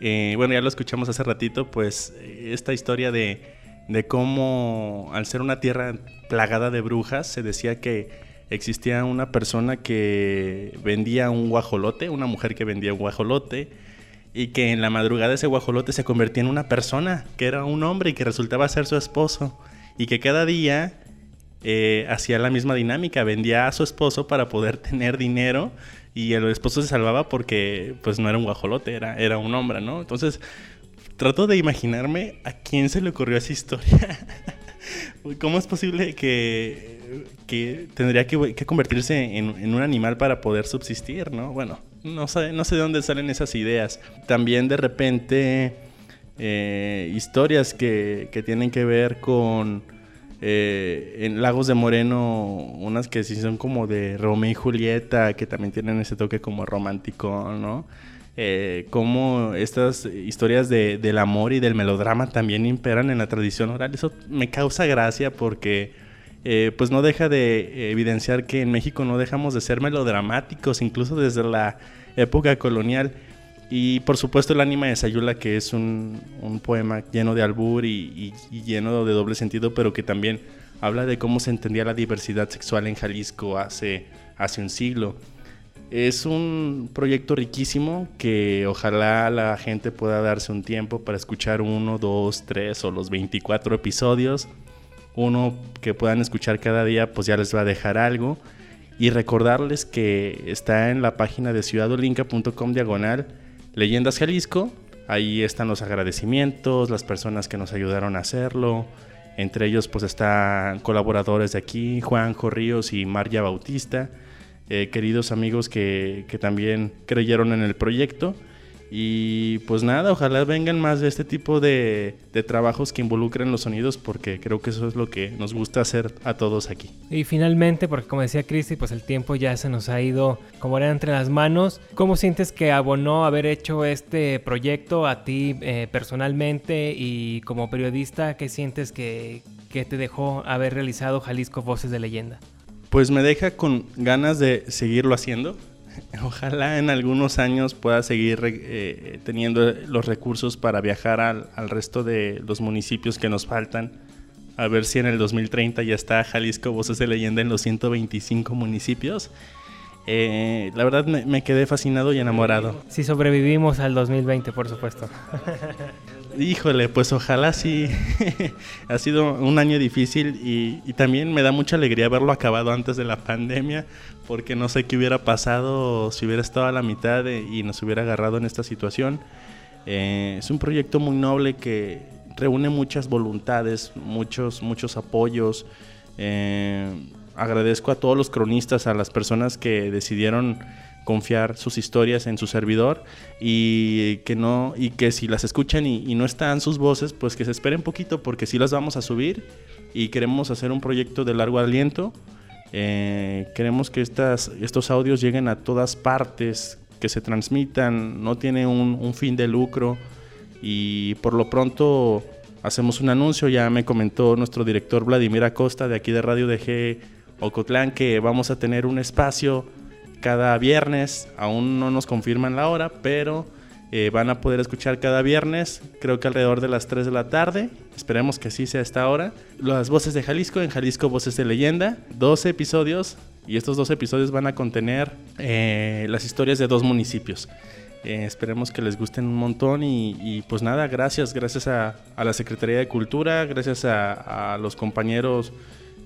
eh, bueno, ya lo escuchamos hace ratito, pues esta historia de, de cómo al ser una tierra plagada de brujas, se decía que existía una persona que vendía un guajolote, una mujer que vendía un guajolote, y que en la madrugada ese guajolote se convertía en una persona, que era un hombre y que resultaba ser su esposo, y que cada día eh, hacía la misma dinámica, vendía a su esposo para poder tener dinero y el esposo se salvaba porque pues no era un guajolote, era, era un hombre, ¿no? Entonces trato de imaginarme a quién se le ocurrió esa historia. [laughs] ¿Cómo es posible que, que tendría que, convertirse en, en, un animal para poder subsistir, no? Bueno, no sé, no sé de dónde salen esas ideas. También de repente eh, historias que, que tienen que ver con eh, en Lagos de Moreno, unas que sí son como de Romeo y Julieta, que también tienen ese toque como romántico, ¿no? Eh, como estas historias de, del amor y del melodrama también imperan en la tradición oral. Eso me causa gracia porque eh, pues no deja de evidenciar que en México no dejamos de ser melodramáticos, incluso desde la época colonial. Y por supuesto el ánima de Sayula, que es un, poema lleno de albur y, y, y, lleno de doble sentido, pero que también habla de cómo se entendía la diversidad sexual en Jalisco hace, hace un siglo. Es un proyecto riquísimo que ojalá la gente pueda darse un tiempo para escuchar uno, dos, tres o los 24 episodios. Uno que puedan escuchar cada día, pues ya les va a dejar algo. Y recordarles que está en la página de ciudadolinca.com diagonal Leyendas Jalisco. Ahí están los agradecimientos, las personas que nos ayudaron a hacerlo. Entre ellos pues están colaboradores de aquí, Juan Ríos y María Bautista, eh, queridos amigos que, que también creyeron en el proyecto. Y pues nada, ojalá vengan más de este tipo de, de, trabajos que involucren los sonidos porque creo que eso es lo que nos gusta hacer a todos aquí. Y finalmente, porque como decía Cristi, pues el tiempo ya se nos ha ido como era entre las manos. ¿Cómo sientes que abonó haber hecho este proyecto a ti eh, personalmente y como periodista? ¿Qué sientes que, que te dejó haber realizado Jalisco Voces de Leyenda? Pues me deja con ganas de seguirlo haciendo [laughs] Ojalá en algunos años pueda seguir eh, teniendo los recursos para viajar al, al, resto de los municipios que nos faltan. A ver si en el 2030 ya está Jalisco Voces de Leyenda en los 125 municipios. Eh, la verdad me, me, quedé fascinado y enamorado. Si sobrevivimos al 2020, por supuesto. [laughs] Híjole, pues ojalá sí. [laughs] ha sido un año difícil y, y, también me da mucha alegría verlo acabado antes de la pandemia, porque no sé qué hubiera pasado si hubiera estado a la mitad de, y nos hubiera agarrado en esta situación. Eh, es un proyecto muy noble que reúne muchas voluntades, muchos, muchos apoyos. Eh, agradezco a todos los cronistas, a las personas que decidieron confiar sus historias en su servidor y que no y que si las escuchan y, no están sus voces pues que se esperen poquito porque sí las vamos a subir y queremos hacer un proyecto de largo aliento. Eh, queremos que estas, estos audios lleguen a todas partes que se transmitan no tiene un fin de lucro y por lo pronto hacemos un anuncio. Ya me comentó nuestro director Vladimir Acosta de aquí de Radio DG Ocotlán que vamos a tener un espacio cada viernes. Aún no nos confirman la hora, pero eh, van a poder escuchar cada viernes, creo que alrededor de las 3 de la tarde. Esperemos que así sea esta hora. Las voces de Jalisco, en Jalisco Voces de Leyenda, 12 episodios. Y estos dos episodios van a contener eh, las historias de dos municipios. Eh, esperemos que les gusten un montón y, y pues nada, gracias, gracias a, la Secretaría de Cultura, gracias a los compañeros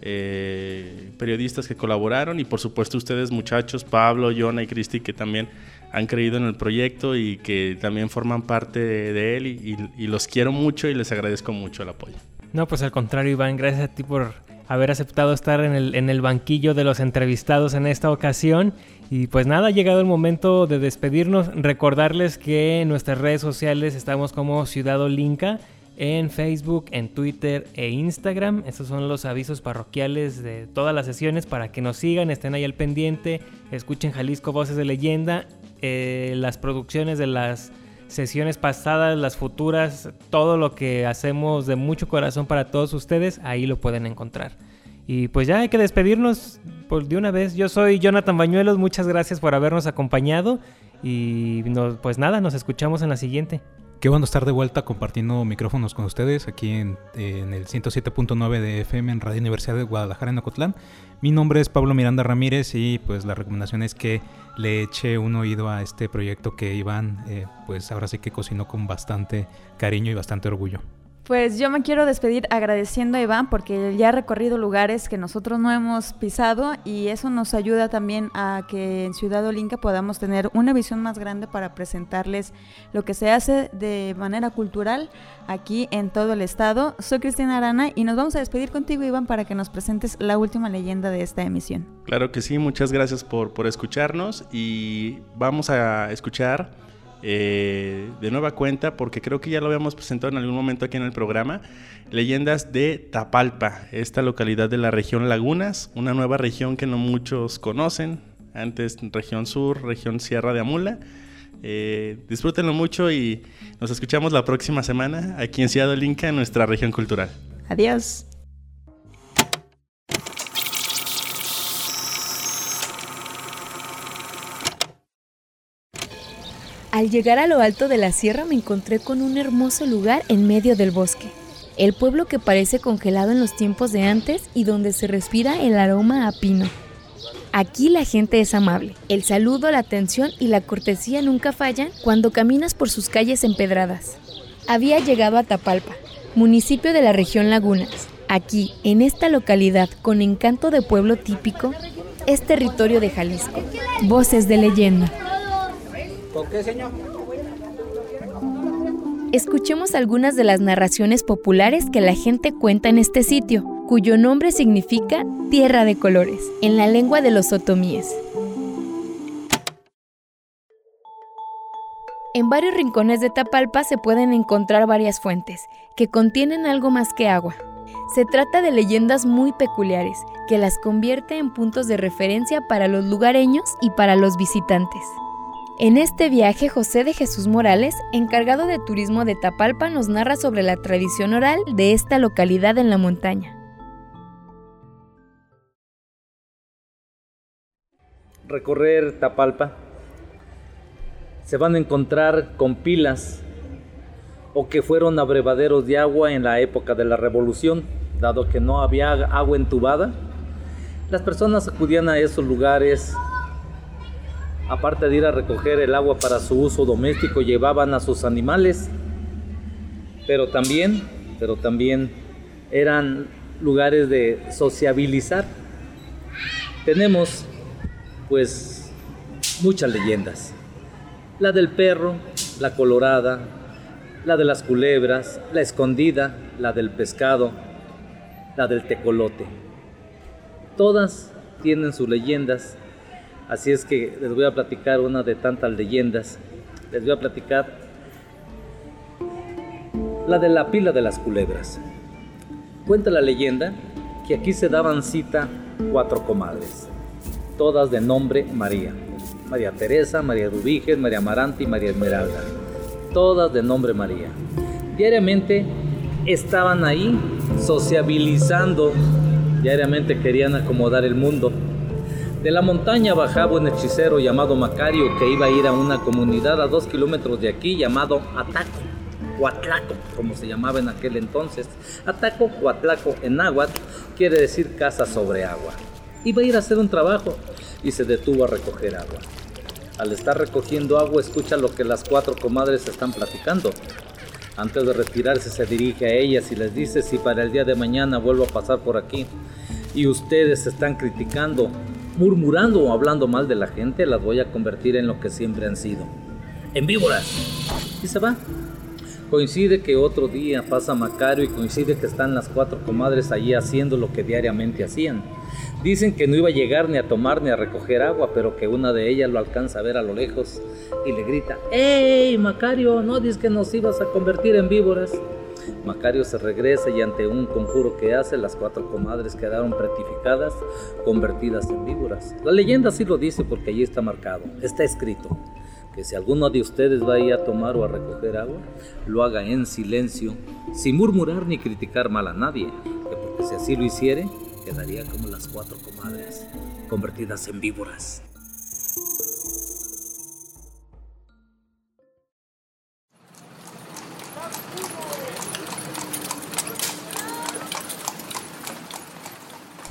eh, periodistas que colaboraron y por supuesto ustedes muchachos, Pablo, Jonah y Cristi que también han creído en el proyecto y que también forman parte de, él y, los quiero mucho y les agradezco mucho el apoyo. No, pues al contrario Iván, gracias a ti por haber aceptado estar en el, en el banquillo de los entrevistados en esta ocasión. Y pues nada, ha llegado el momento de despedirnos. Recordarles que en nuestras redes sociales estamos como Ciudad Olinca en Facebook, en Twitter e Instagram. Estos son los avisos parroquiales de todas las sesiones para que nos sigan, estén ahí al pendiente, escuchen Jalisco Voces de Leyenda, eh, las producciones de las sesiones pasadas, las futuras, todo lo que hacemos de mucho corazón para todos ustedes, ahí lo pueden encontrar. Y pues ya hay que despedirnos por de una vez. Yo soy Jonathan Bañuelos, muchas gracias por habernos acompañado y pues nada, nos escuchamos en la siguiente. Qué bueno estar de vuelta compartiendo micrófonos con ustedes aquí en, el 107.9 de FM en Radio Universidad de Guadalajara en Ocotlán. Mi nombre es Pablo Miranda Ramírez y pues la recomendación es que le eche un oído a este proyecto que Iván eh, pues ahora sí que cocinó con bastante cariño y bastante orgullo. Pues yo me quiero despedir agradeciendo a Iván porque ya ha recorrido lugares que nosotros no hemos pisado y eso nos ayuda también a que en Ciudad Olinca podamos tener una visión más grande para presentarles lo que se hace de manera cultural aquí en todo el estado. Soy Cristina Arana y nos vamos a despedir contigo Iván para que nos presentes la última leyenda de esta emisión. Claro que sí, muchas gracias por, por escucharnos y vamos a escuchar eh, de nueva cuenta, porque creo que ya lo habíamos presentado en algún momento aquí en el programa, leyendas de Tapalpa, esta localidad de la región Lagunas, una nueva región que no muchos conocen, antes región sur, región Sierra de Amula. Eh, disfrútenlo mucho y nos escuchamos la próxima semana aquí en Ciudad Inca, en nuestra región cultural. Adiós. Al llegar a lo alto de la sierra me encontré con un hermoso lugar en medio del bosque. El pueblo que parece congelado en los tiempos de antes y donde se respira el aroma a pino. Aquí la gente es amable. El saludo, la atención y la cortesía nunca fallan cuando caminas por sus calles empedradas. Había llegado a Tapalpa, municipio de la región Lagunas. Aquí, en esta localidad con encanto de pueblo típico, es territorio de Jalisco. Voces de leyenda. ¿Con qué, señor? Escuchemos algunas de las narraciones populares que la gente cuenta en este sitio, cuyo nombre significa Tierra de Colores, en la lengua de los otomíes. En varios rincones de Tapalpa se pueden encontrar varias fuentes, que contienen algo más que agua. Se trata de leyendas muy peculiares, que las convierte en puntos de referencia para los lugareños y para los visitantes. En este viaje, José de Jesús Morales, encargado de turismo de Tapalpa, nos narra sobre la tradición oral de esta localidad en la montaña. Recorrer Tapalpa, se van a encontrar con pilas o que fueron abrevaderos de agua en la época de la revolución, dado que no había agua entubada. Las personas acudían a esos lugares aparte de ir a recoger el agua para su uso doméstico, llevaban a sus animales, pero también, pero también eran lugares de sociabilizar. Tenemos pues muchas leyendas. La del perro, la colorada, la de las culebras, la escondida, la del pescado, la del tecolote. Todas tienen sus leyendas Así es que les voy a platicar una de tantas leyendas. Les voy a platicar la de la pila de las culebras. Cuenta la leyenda que aquí se daban cita cuatro comadres, todas de nombre María. María Teresa, María Dubiges, María Amarante y María Esmeralda. Todas de nombre María. Diariamente estaban ahí sociabilizando. Diariamente querían acomodar el mundo. De la montaña bajaba un hechicero llamado Macario que iba a ir a una comunidad a dos kilómetros de aquí llamado Ataco o Atlaco, como se llamaba en aquel entonces. Ataco o Atlaco en náhuatl quiere decir casa sobre agua. Iba a ir a hacer un trabajo y se detuvo a recoger agua. Al estar recogiendo agua escucha lo que las cuatro comadres están platicando. Antes de retirarse se dirige a ellas y les dice si para el día de mañana vuelvo a pasar por aquí y ustedes están criticando, murmurando o hablando mal de la gente, las voy a convertir en lo que siempre han sido, en víboras. Y se va. Coincide que otro día pasa Macario y coincide que están las cuatro comadres allí haciendo lo que diariamente hacían. Dicen que no iba a llegar ni a tomar ni a recoger agua, pero que una de ellas lo alcanza a ver a lo lejos y le grita, ¡Ey, Macario! No dices que nos ibas a convertir en víboras. Macario se regresa y ante un conjuro que hace, las cuatro comadres quedaron pretificadas, convertidas en víboras. La leyenda sí lo dice porque allí está marcado, está escrito, que si alguno de ustedes va a ir a tomar o a recoger agua, lo haga en silencio, sin murmurar ni criticar mal a nadie, que porque si así lo hiciere, quedaría como las cuatro comadres, convertidas en víboras.